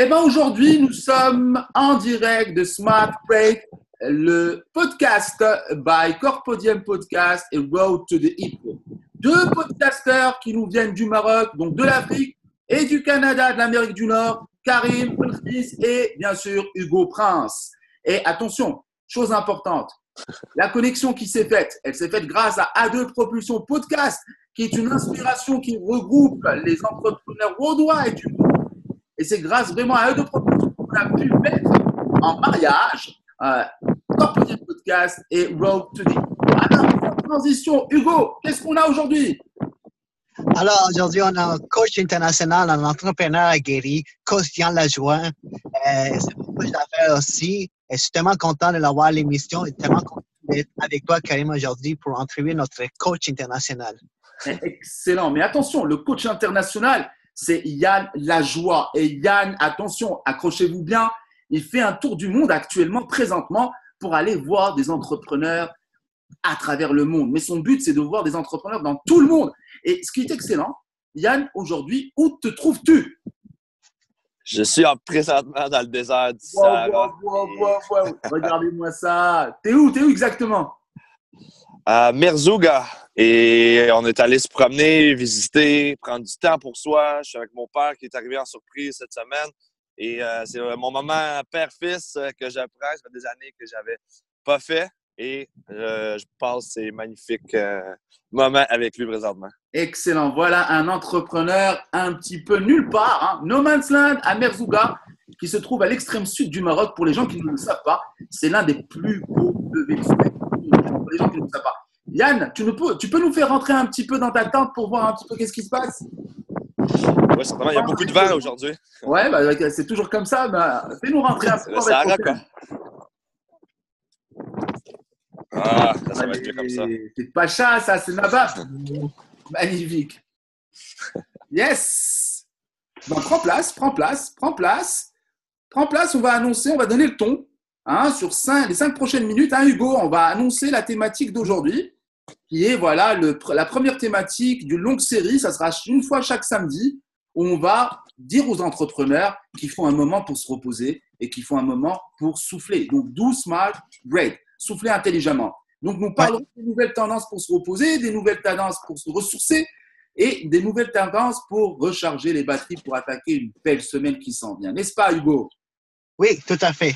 Eh bien, aujourd'hui, nous sommes en direct de Smart Break, le podcast by Corpodium Podcast et Road to the Hip. Deux podcasters qui nous viennent du Maroc, donc de l'Afrique et du Canada, de l'Amérique du Nord, Karim Smith et bien sûr Hugo Prince. Et attention, chose importante, la connexion qui s'est faite, elle s'est faite grâce à A2 Propulsion Podcast, qui est une inspiration qui regroupe les entrepreneurs worldwide du et c'est grâce vraiment à eux de propositions qu'on a pu mettre en mariage euh, Podcast et Road to the. Alors, transition, Hugo, qu'est-ce qu'on a aujourd'hui? Alors, aujourd'hui, on a un coach international, un entrepreneur aguerri, Costian Lajoie. Euh, c'est coach d'affaires aussi. Et je suis tellement content de l'avoir à l'émission et tellement content d'être avec toi, Karim, aujourd'hui pour entrevuer notre coach international. Excellent. Mais attention, le coach international, c'est Yann Lajoie. Et Yann, attention, accrochez-vous bien, il fait un tour du monde actuellement, présentement, pour aller voir des entrepreneurs à travers le monde. Mais son but, c'est de voir des entrepreneurs dans tout le monde. Et ce qui est excellent, Yann, aujourd'hui, où te trouves-tu? Je suis en présentement dans le désert du Sahara. Regardez-moi ça. T'es où T'es où exactement? À Merzouga, et on est allé se promener, visiter, prendre du temps pour soi. Je suis avec mon père qui est arrivé en surprise cette semaine. Et euh, c'est mon moment père-fils euh, que j'apprends. Ça fait des années que j'avais pas fait. Et euh, je passe ces magnifiques moments avec lui présentement. Excellent. Voilà un entrepreneur un petit peu nulle part. Hein. No Man's Land à Merzouga, qui se trouve à l'extrême sud du Maroc. Pour les gens qui ne le savent pas, c'est l'un des plus beaux levées de Pour les gens qui ne le savent pas. Yann, tu, peux, tu peux nous faire rentrer un petit peu dans ta tente pour voir un petit peu qu'est-ce qui se passe? Oui, certainement. Il y a beaucoup de vent aujourd'hui. Oui, bah, c'est toujours comme ça. Bah, Fais-nous rentrer un peu. C'est Sahara, quoi. Ah, ça, va être comme ça. C'est pas chat, ça, c'est Nabaf. Magnifique. Yes. prends place, prends place, prends place. Prends place, on va annoncer, on va donner le ton. Hein, sur les cinq prochaines minutes, hein, Hugo, on va annoncer la thématique d'aujourd'hui qui est voilà le, la première thématique d'une longue série. Ça sera une fois chaque samedi où on va dire aux entrepreneurs qu'il faut un moment pour se reposer et qu'il faut un moment pour souffler. Donc, do, smile, great. Souffler intelligemment. Donc, nous parlons des nouvelles tendances pour se reposer, des nouvelles tendances pour se ressourcer et des nouvelles tendances pour recharger les batteries pour attaquer une belle semaine qui s'en vient. N'est-ce pas, Hugo? Oui, tout à fait.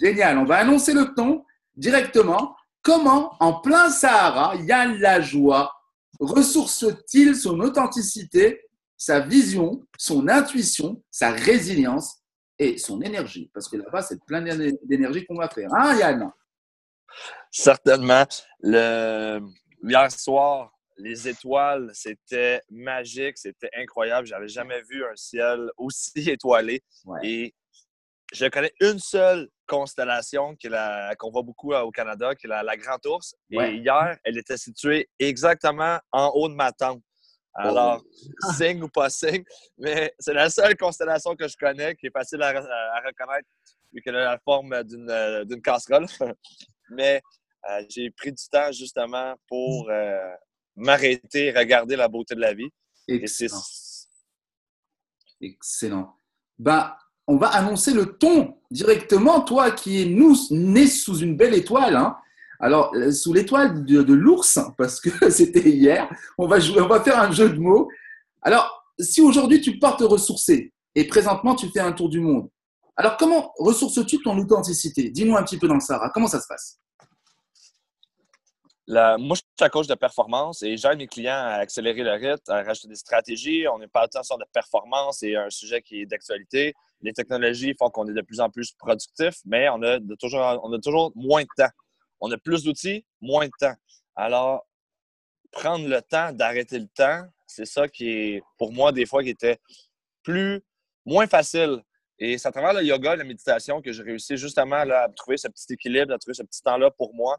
Génial. On va annoncer le ton directement. Comment, en plein Sahara, Yann Lajoie ressource-t-il son authenticité, sa vision, son intuition, sa résilience et son énergie? Parce que là-bas, c'est plein d'énergie qu'on va faire. Hein, Yann? Certainement. Le... Hier soir, les étoiles, c'était magique, c'était incroyable. J'avais jamais vu un ciel aussi étoilé. Et je connais une seule constellation qu'on voit beaucoup euh, au Canada, qui est la, Grande Ourse. Et hier, elle était située exactement en haut de ma tente. Alors, oh. signe ou pas signe, mais c'est la seule constellation que je connais qui est facile à, reconnaître vu qu'elle a la forme d'une euh, casserole. mais euh, j'ai pris du temps justement pour m'arrêter et regarder la beauté de la vie. Excellent. Excellent. Ben, on va annoncer le ton directement, toi qui es nous, né sous une belle étoile. Hein. Alors, euh, sous l'étoile de, l'ours, parce que c'était hier, on va, faire un jeu de mots. Alors, si aujourd'hui tu pars te ressourcer et présentement tu fais un tour du monde, alors comment ressources-tu ton authenticité? Dis-nous un petit peu dans le Sahara, comment ça se passe? Moi, je suis un coach de performance et j'aide mes clients à accélérer le rythme, à rajouter des stratégies. On n'est pas attention de performance et un sujet qui est d'actualité. Les technologies font qu'on est de plus en plus productif, mais on a, toujours, moins de temps. On a plus d'outils, moins de temps. Alors, prendre le temps d'arrêter le temps, c'est ça qui est, pour moi, des fois, qui était plus, moins facile. Et c'est à travers le yoga la méditation que j'ai réussi justement à trouver ce petit équilibre, à trouver ce petit temps-là pour moi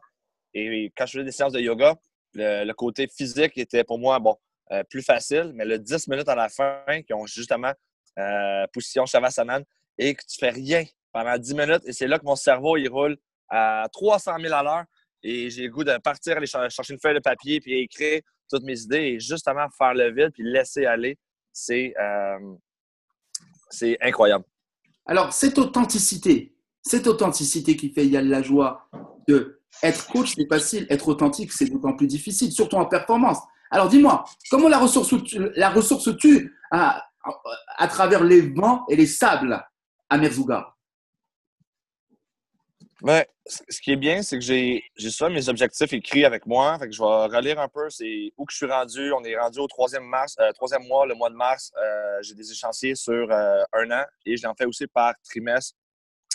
et quand je faisais des séances de yoga, le, côté physique était pour moi bon, euh, plus facile, mais le 10 minutes à la fin, qui ont justement euh, position Shavasana, et que tu fais rien pendant 10 minutes, et c'est là que mon cerveau il roule à 300 000 à l'heure, et j'ai le goût de partir, aller chercher une feuille de papier, puis écrire toutes mes idées, et justement faire le vide, puis laisser aller. C'est euh, incroyable. Alors, cette authenticité, cette authenticité qui fait Yann la joie de être coach, c'est facile, être authentique, c'est d'autant plus difficile, surtout en performance. Alors, dis-moi, comment la ressource, la ressource tue à, travers les vents et les sables à Merzouga Ouais, ce qui est bien, c'est que j'ai souvent mes objectifs écrits avec moi. Fait que je vais relire un peu c'est où que je suis rendu. On est rendu au troisième, mars, euh, troisième mois, le mois de mars. Euh, j'ai des échéanciers sur euh, un an et je l'en fais aussi par trimestre.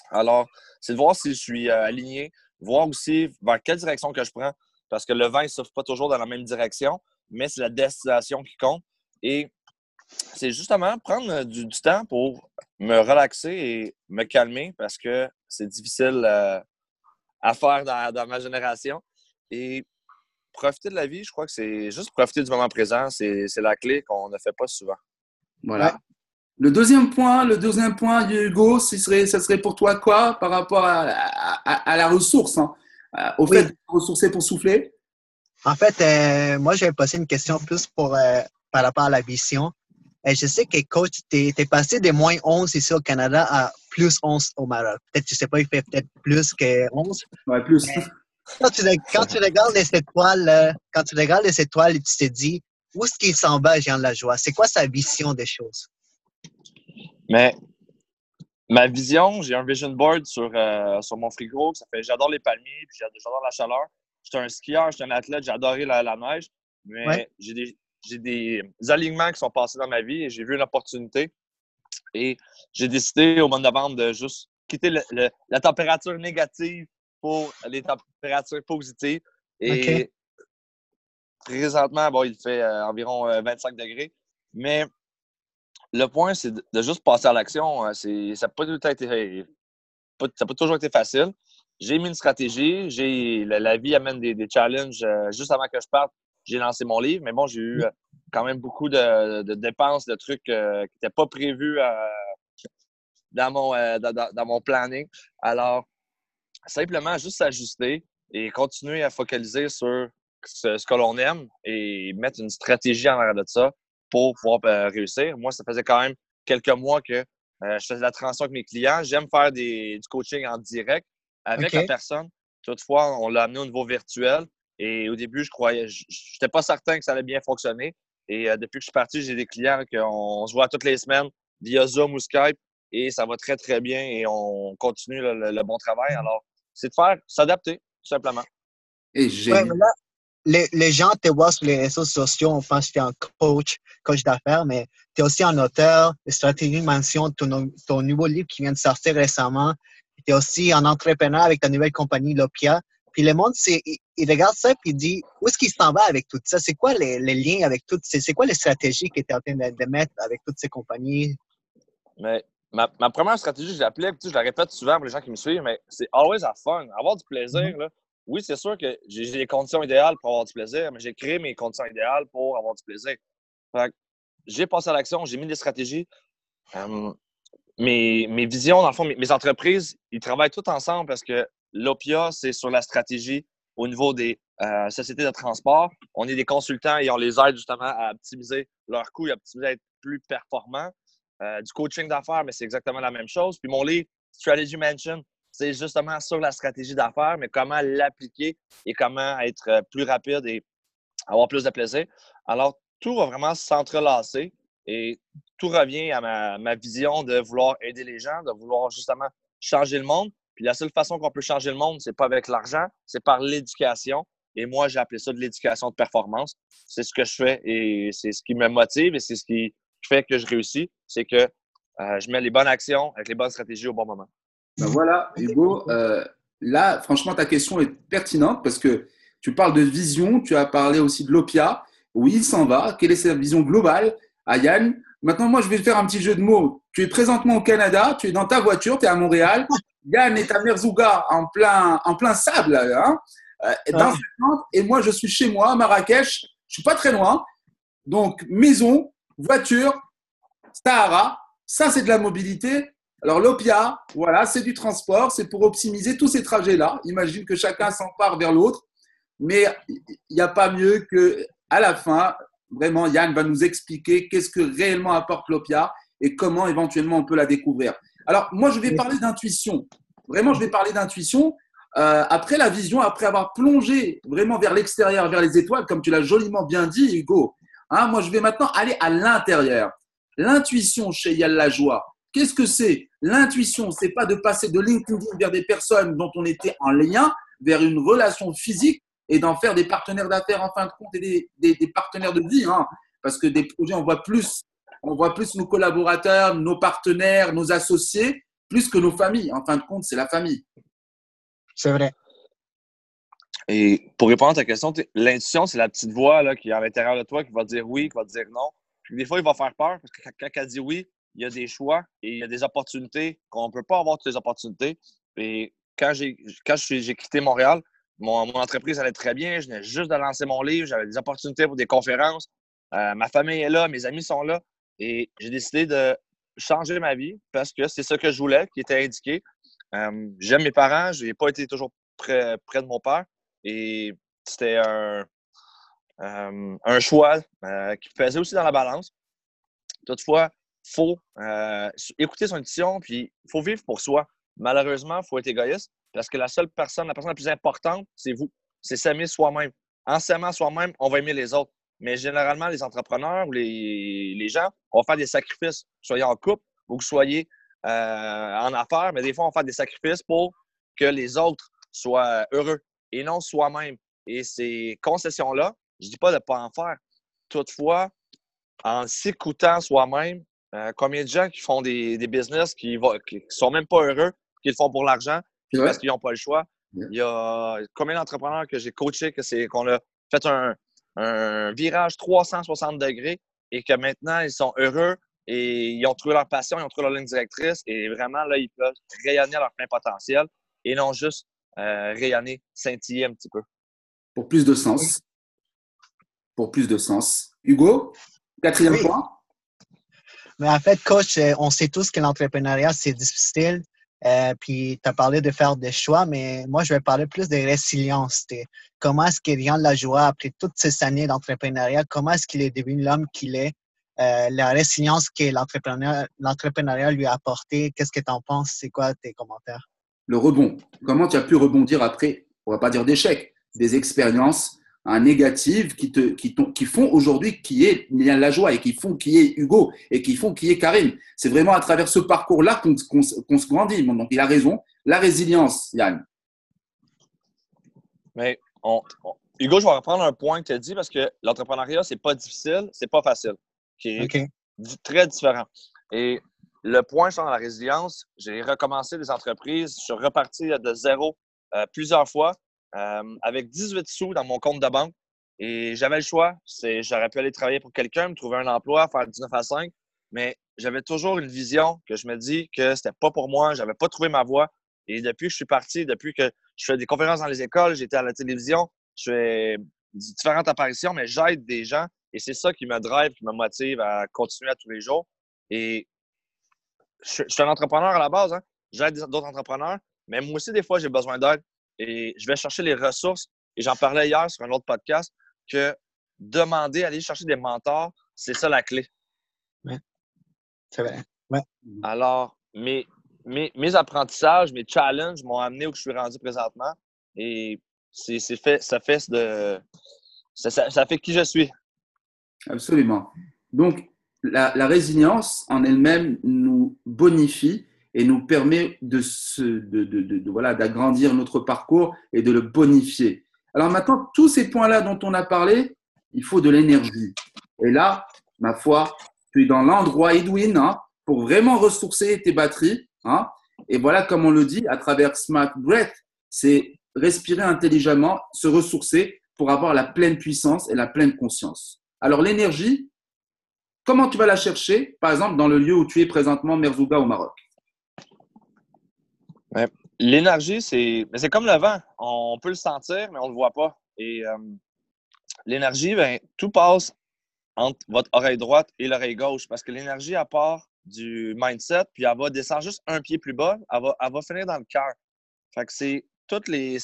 Alors, c'est de voir si je suis aligné, voir aussi vers quelle direction que je prends. Parce que le vent ne souffle pas toujours dans la même direction, mais c'est la destination qui compte. Et c'est justement prendre du, temps pour me relaxer et me calmer parce que c'est difficile euh, à faire dans, ma génération. Et profiter de la vie, je crois que c'est juste profiter du moment présent, c'est la clé qu'on ne fait pas souvent. Voilà. Le deuxième point, le deuxième point, Hugo, ce serait, ça serait pour toi quoi par rapport à, la ressource, hein? euh, au fait de ressourcer pour souffler? En fait, euh, moi, j'avais posé une question plus pour, par rapport à la vision. Et je sais que coach, tu es, passé de moins 11 ici au Canada à plus 11 au Maroc. Peut-être, je sais pas, il fait peut-être plus que 11. Ouais, plus. Quand tu, quand tu, regardes les étoiles, quand tu regardes les étoiles, tu te dis, où est-ce qu'il s'en va, Jean Lajoie? C'est quoi sa vision des choses? Mais ma vision, j'ai un vision board sur, euh, sur mon frigo. Ça fait j'adore les palmiers, puis j'adore la chaleur. Je suis un skieur, je suis un athlète, j'adore la, la neige. Mais j'ai des, j'ai des alignements qui sont passés dans ma vie et j'ai vu une opportunité. Et j'ai décidé au mois de novembre de juste quitter la température négative pour les températures positives. Et présentement, bon, il fait euh, environ 25 euh, degrés. Mais le point, c'est de, juste passer à l'action. Euh, ça n'a pas, pas, toujours été facile. J'ai mis une stratégie. J'ai la, vie amène des, des challenges. juste avant que je parte, j'ai lancé mon livre. Mais bon, j'ai eu quand même beaucoup de, dépenses, de trucs euh, qui n'étaient pas prévus euh, dans, mon, euh, dans, mon planning. Alors, simplement juste s'ajuster et continuer à focaliser sur ce, que l'on aime et mettre une stratégie en arrière de ça pour pouvoir réussir. Moi, ça faisait quand même quelques mois que je faisais la transition avec mes clients. J'aime faire des, du coaching en direct avec la personne. Toutefois, on l'a amené au niveau virtuel. Et au début, je croyais, je n'étais pas certain que ça allait bien fonctionner. Et euh, depuis que je suis parti, j'ai des clients qu'on se voit toutes les semaines via Zoom ou Skype et ça va très, très bien et on continue le, bon travail. Alors, c'est de faire s'adapter, tout simplement. Et les, les, gens te voient sur les réseaux sociaux, que tu es un coach, coach d'affaires, mais tu es aussi un auteur stratégie mention ton, ton nouveau livre qui vient de sortir récemment. Tu es aussi un entrepreneur avec ta nouvelle compagnie Lopia. Puis le monde, il, regarde ça puis il dit où est-ce qu'il s'en va avec tout ça? C'est quoi les, liens avec tout C'est quoi les stratégies qu'il était en train de, mettre avec toutes ces compagnies? Mais ma, première stratégie, je l'appelais, je la répète souvent pour les gens qui me suivent, mais c'est always have fun, avoir du plaisir. Mm-hmm. là. Oui, c'est sûr que j'ai les conditions idéales pour avoir du plaisir, mais j'ai créé mes conditions idéales pour avoir du plaisir. j'ai passé à l'action, j'ai mis des stratégies. Mes, visions, dans le fond, mes, entreprises, ils travaillent tous ensemble parce que L'OPIA, c'est sur la stratégie au niveau des euh, sociétés de transport. On est des consultants et on les aide justement à optimiser leurs coûts et à être plus performants. Euh, du coaching d'affaires, mais c'est exactement la même chose. Puis mon livre, Strategy Mansion, c'est justement sur la stratégie d'affaires, mais comment l'appliquer et comment être euh, plus rapide et avoir plus de plaisir. Alors, tout va vraiment s'entrelacer et tout revient à ma, vision de vouloir aider les gens, de vouloir justement changer le monde. Puis la seule façon qu'on peut changer le monde, c'est pas avec l'argent, c'est par l'éducation. Et moi, j'ai appelé ça de l'éducation de performance. C'est ce que je fais et c'est ce qui me motive et c'est ce qui fait que je réussis. C'est que euh, je mets les bonnes actions avec les bonnes stratégies au bon moment. Ben voilà, Hugo, euh, là, franchement, ta question est pertinente parce que tu parles de vision, tu as parlé aussi de l'OPIA. Oui, il s'en va. Quelle est sa vision globale? À Yann Maintenant, moi, je vais faire un petit jeu de mots. Tu es présentement au Canada, tu es dans ta voiture, tu es à Montréal. Yann est à Merzouga en plein, en plein sable, hein, euh, dans et moi je suis chez moi à Marrakech, je suis pas très loin. Donc maison, voiture, Sahara, ça c'est de la mobilité. Alors l'OPIA, voilà, c'est du transport, c'est pour optimiser tous ces trajets-là. Imagine que chacun s'empare vers l'autre, mais il n'y a pas mieux que à la fin, vraiment Yann va nous expliquer qu'est-ce que réellement apporte l'OPIA et comment éventuellement on peut la découvrir. Alors, moi, je vais parler d'intuition. Vraiment, je vais parler d'intuition. Euh, après la vision, après avoir plongé vraiment vers l'extérieur, vers les étoiles, comme tu l'as joliment bien dit, Hugo, hein, moi, je vais maintenant aller à l'intérieur. L'intuition chez Yal la joie, qu'est-ce que c'est? L'intuition, c'est pas de passer de LinkedIn vers des personnes dont on était en lien, vers une relation physique et d'en faire des partenaires d'affaires en fin de compte et des, des, partenaires de vie. Hein. parce que des projets, on voit plus, on voit plus nos collaborateurs, nos partenaires, nos associés, plus que nos familles. En fin de compte, c'est la famille. C'est vrai. Et pour répondre à ta question, l'intuition, c'est la petite voix là, qui est à l'intérieur de toi qui va dire oui, qui va dire non. des fois, il va faire peur parce que quand elle dit oui, il y a des choix et il y a des opportunités qu'on ne peut pas avoir toutes les opportunités. Et quand j'ai quitté Montréal, mon, entreprise allait très bien. Je venais juste de lancer mon livre. J'avais des opportunités pour des conférences. Euh, ma famille est là, mes amis sont là. Et j'ai décidé de changer ma vie parce que c'est ça que je voulais, qui était indiqué. Euh, j'aime mes parents. Je n'ai pas été toujours près, près, de mon père. Et c'était un, euh, un choix qui pesait aussi dans la balance. Toutefois, faut écouter son intuition, puis il faut vivre pour soi. Malheureusement, il faut être égoïste parce que la seule personne, la personne la plus importante, c'est vous. C'est s'aimer soi-même. En s'aimant soi-même, on va aimer les autres. Mais généralement, les entrepreneurs ou les, les gens, on va faire des sacrifices, soyez en couple ou que soyez euh, en affaires, mais des fois, on faire des sacrifices pour que les autres soient heureux et non soi-même. Et ces concessions-là, je ne dis pas de ne pas en faire. Toutefois, en s'écoutant soi-même, euh, combien de gens qui font des, des business qui ne qui sont même pas heureux, qui le font pour l'argent, parce qu'ils n'ont pas le choix. Il y a combien d'entrepreneurs que j'ai coachés que c'est qu'on a fait un, virage 360 degrés et que maintenant ils sont heureux et ils ont trouvé leur passion, ils ont trouvé leur ligne directrice et vraiment là, ils peuvent rayonner à leur plein potentiel et non juste euh, rayonner, scintiller un petit peu. Pour plus de sens. Pour plus de sens. Hugo, quatrième point. Mais en fait, coach, euh, on sait tous que l'entrepreneuriat, c'est difficile. Euh, puis tu as parlé de faire des choix, mais moi, je vais parler plus de résilience. Comment est-ce qu'Erian Lajoie, après toutes ces années d'entrepreneuriat, comment est-ce qu'il est devenu l'homme qu'il est? Euh, la résilience que l'entrepreneuriat lui a apporté, qu'est-ce que tu en penses? C'est quoi tes commentaires? Le rebond. Comment tu as pu rebondir après, on va pas dire d'échec, des expériences un négatif qui, te, qui, qui font aujourd'hui qui est la joie et qui font qui est Hugo et qui font qui est Karim. C'est vraiment à travers ce parcours-là qu'on se grandit. donc, il a raison. La résilience, Yann. Mais Hugo, je vais reprendre un point que tu as dit parce que l'entrepreneuriat, c'est pas difficile, c'est pas facile. Qui est très différent. Et le point sur la résilience, j'ai recommencé des entreprises, je suis reparti de zéro euh, plusieurs fois euh, avec 18 sous dans mon compte de banque. Et j'avais le choix. J'aurais pu aller travailler pour quelqu'un, me trouver un emploi, faire 19 à 5. Mais j'avais toujours une vision que je me dis que c'était pas pour moi. J'avais pas trouvé ma voie. Et depuis que je suis parti, depuis que je fais des conférences dans les écoles, j'étais à la télévision, je fais différentes apparitions, mais j'aide des gens. Et c'est ça qui me drive, qui me motive à continuer à tous les jours. Et je, suis un entrepreneur à la base. Hein. J'aide d'autres entrepreneurs. Mais moi aussi, des fois, j'ai besoin d'aide. Et je vais chercher les ressources. Et j'en parlais hier sur un autre podcast que demander, aller chercher des mentors, c'est ça la clé. Oui. C'est vrai. Alors, mes, mes, mes, apprentissages, mes challenges m'ont amené où je suis rendu présentement. Et c'est fait, ça fait de. Ça, ça, fait qui je suis. Absolument. Donc, la, la résilience en elle-même nous bonifie et nous permet de, de, de, de voilà, d'agrandir notre parcours et de le bonifier. Alors maintenant, tous ces points-là dont on a parlé, il faut de l'énergie. Et là, ma foi, tu es dans l'endroit Edwin hein, pour vraiment ressourcer tes batteries. Hein. Et voilà, comme on le dit, à travers Smart Breath, c'est respirer intelligemment, se ressourcer pour avoir la pleine puissance et la pleine conscience. Alors l'énergie, comment tu vas la chercher Par exemple, dans le lieu où tu es présentement, Merzouga au Maroc? L'énergie, c'est c'est comme le vent. On peut le sentir, mais on ne le voit pas. Et euh, l'énergie, ben, tout passe entre votre oreille droite et l'oreille gauche parce que l'énergie, à part du mindset, puis elle va descendre juste un pied plus bas, elle va, elle va finir dans le cœur. Fait que c'est toutes les.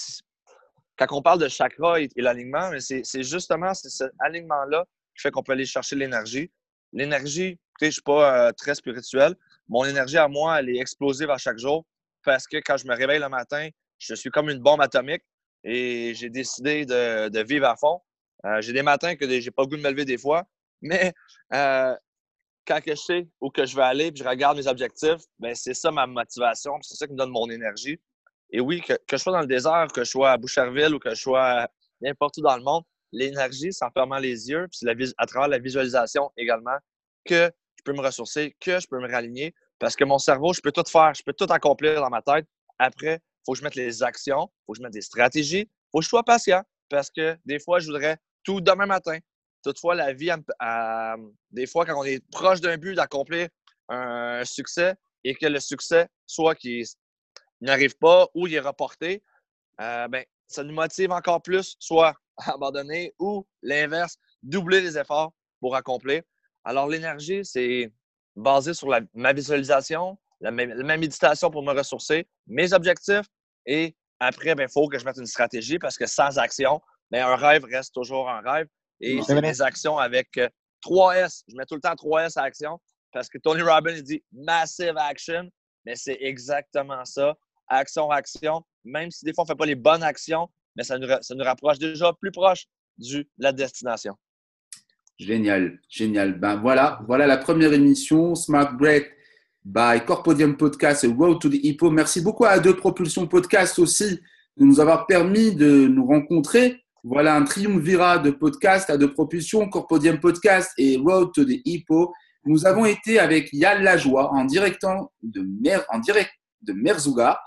Quand on parle de chakra et, l'alignement, c'est justement cet alignement-là qui fait qu'on peut aller chercher l'énergie. L'énergie écoutez, je ne suis pas très spirituel. Mon énergie à moi, elle est explosive à chaque jour parce que quand je me réveille le matin, je suis comme une bombe atomique et j'ai décidé de, vivre à fond. j'ai des matins que j'ai pas le goût de me lever des fois, mais quand je sais où que je vais aller, puis je regarde mes objectifs, ben c'est ça ma motivation, c'est ça qui me donne mon énergie. Et oui, que, je sois dans le désert, que je sois à Boucherville ou que je sois n'importe où dans le monde, l'énergie, c'est en fermant les yeux, puis à travers la visualisation également, que je peux me ressourcer, que je peux me réaligner, parce que mon cerveau, je peux tout faire, je peux tout accomplir dans ma tête. Après, il faut que je mette les actions, il faut que je mette des stratégies, il faut que je sois patient, parce que des fois, je voudrais tout demain matin. Toutefois, la vie, des fois, quand on est proche d'un but d'accomplir un succès et que le succès, soit qu'il n'arrive pas ou il est reporté, euh, ben, ça nous motive encore plus, soit à abandonner ou l'inverse, doubler les efforts pour accomplir. Alors, l'énergie, c'est basé sur ma visualisation, la, ma méditation pour me ressourcer, mes objectifs et après, il ben, faut que je mette une stratégie parce que sans action, ben, un rêve reste toujours un rêve. Et c'est des actions avec 3S. Euh, Je mets tout le temps 3S à action parce que Tony Robbins dit massive action, mais c'est exactement ça. Action, action. Même si des fois on ne fait pas les bonnes actions, mais ça nous, ça nous rapproche déjà plus proche de la destination. Génial, génial. Ben voilà, voilà la première émission Smart Break by Corpodium Podcast et Road to the Hippo. Merci beaucoup à Deux Propulsion Podcast aussi de nous avoir permis de nous rencontrer voilà un triumvirat de podcasts à de propulsion, Corpodium Podcast et Road to the Hippo. Nous avons été avec Yann Lajoie en, directant de, Mer, direct de Merzouga.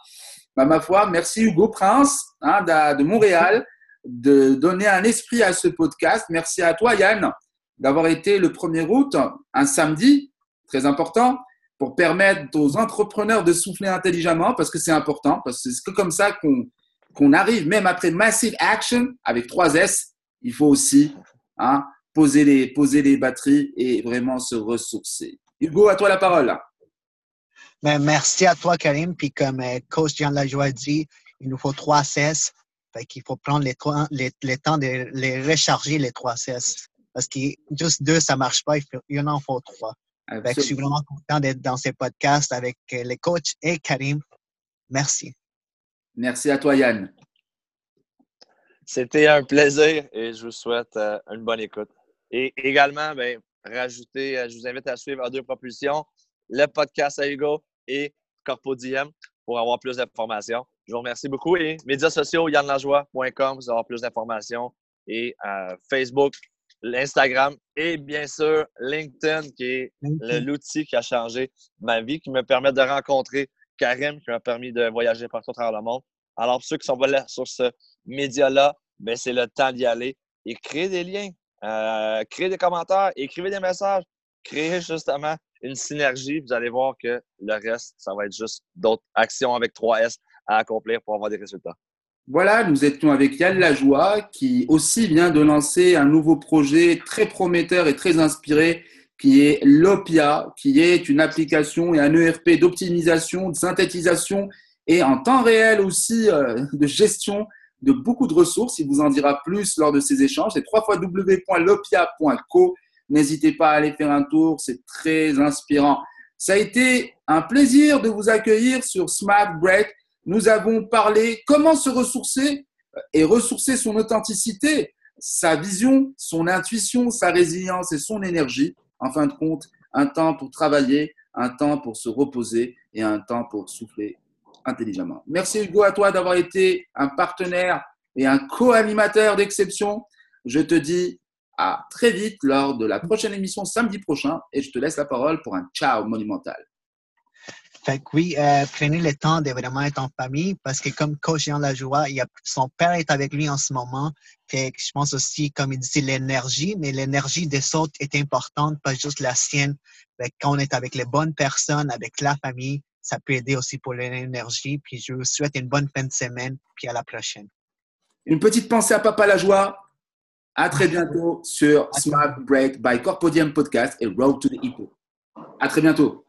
Bah, ma foi, merci Hugo Prince hein, de, Montréal de donner un esprit à ce podcast. Merci à toi Yann d'avoir été le 1er août, un samedi, très important, pour permettre aux entrepreneurs de souffler intelligemment parce que c'est important, parce que c'est comme ça qu'on arrive même après Massive Action avec 3 S, il faut aussi hein, poser, les, poser les batteries et vraiment se ressourcer. Hugo, à toi la parole. Ben, merci à toi, Karim. Puis comme euh, coach Jean Lajoie dit, il nous faut 3 CS. Fait faut prendre les, temps de les recharger, les 3 CS. Parce que juste deux, ça marche pas. Il, y en faut trois. je suis vraiment content d'être dans ces podcasts avec euh, les coachs et Karim. Merci. Merci à toi, Yann. C'était un plaisir et je vous souhaite euh, une bonne écoute. Et également, ben, rajouter, euh, je vous invite à suivre deux propulsions, le podcast à Hugo et Corpodium pour avoir plus d'informations. Je vous remercie beaucoup et médias sociaux, yannlajoie.com, vous aurez plus d'informations et euh, Facebook, l'Instagram et bien sûr LinkedIn qui est l'outil qui a changé ma vie, qui me permet de rencontrer Karim qui m'a permis de voyager partout à travers le monde. Alors, pour ceux qui sont là sur ce média-là, ben, c'est le temps d'y aller et créer des liens, euh, créer des commentaires, écrivez des messages, créer justement une synergie. Vous allez voir que le reste, ça va être juste d'autres actions avec 3S à accomplir pour avoir des résultats. Voilà, nous étions avec Yann Lajoie qui aussi vient de lancer un nouveau projet très prometteur et très inspiré qui est l'OPIA, qui est une application et un ERP d'optimisation, de synthétisation et en temps réel aussi euh, de gestion de beaucoup de ressources. Il vous en dira plus lors de ces échanges. C'est www.lopia.co. N'hésitez pas à aller faire un tour, c'est très inspirant. Ça a été un plaisir de vous accueillir sur Smart Break. Nous avons parlé comment se ressourcer et ressourcer son authenticité, sa vision, son intuition, sa résilience et son énergie en fin de compte, un temps pour travailler, un temps pour se reposer et un temps pour souffler intelligemment. Merci Hugo à toi d'avoir été un partenaire et un co-animateur d'exception. Je te dis à très vite lors de la prochaine émission samedi prochain et je te laisse la parole pour un ciao monumental. Fait que oui, euh, prenez le temps de vraiment être en famille parce que comme coach Jean Lajoie, il a, son père est avec lui en ce moment. Fait que je pense aussi, comme il dit, l'énergie, mais l'énergie des autres est importante, pas juste la sienne. Fait que quand on est avec les bonnes personnes, avec la famille, ça peut aider aussi pour l'énergie. Puis je vous souhaite une bonne fin de semaine, puis à la prochaine. Une petite pensée à Papa Lajoie. À très bientôt sur Smart Break by Corpodium Podcast et Road to the Hippo. À très bientôt.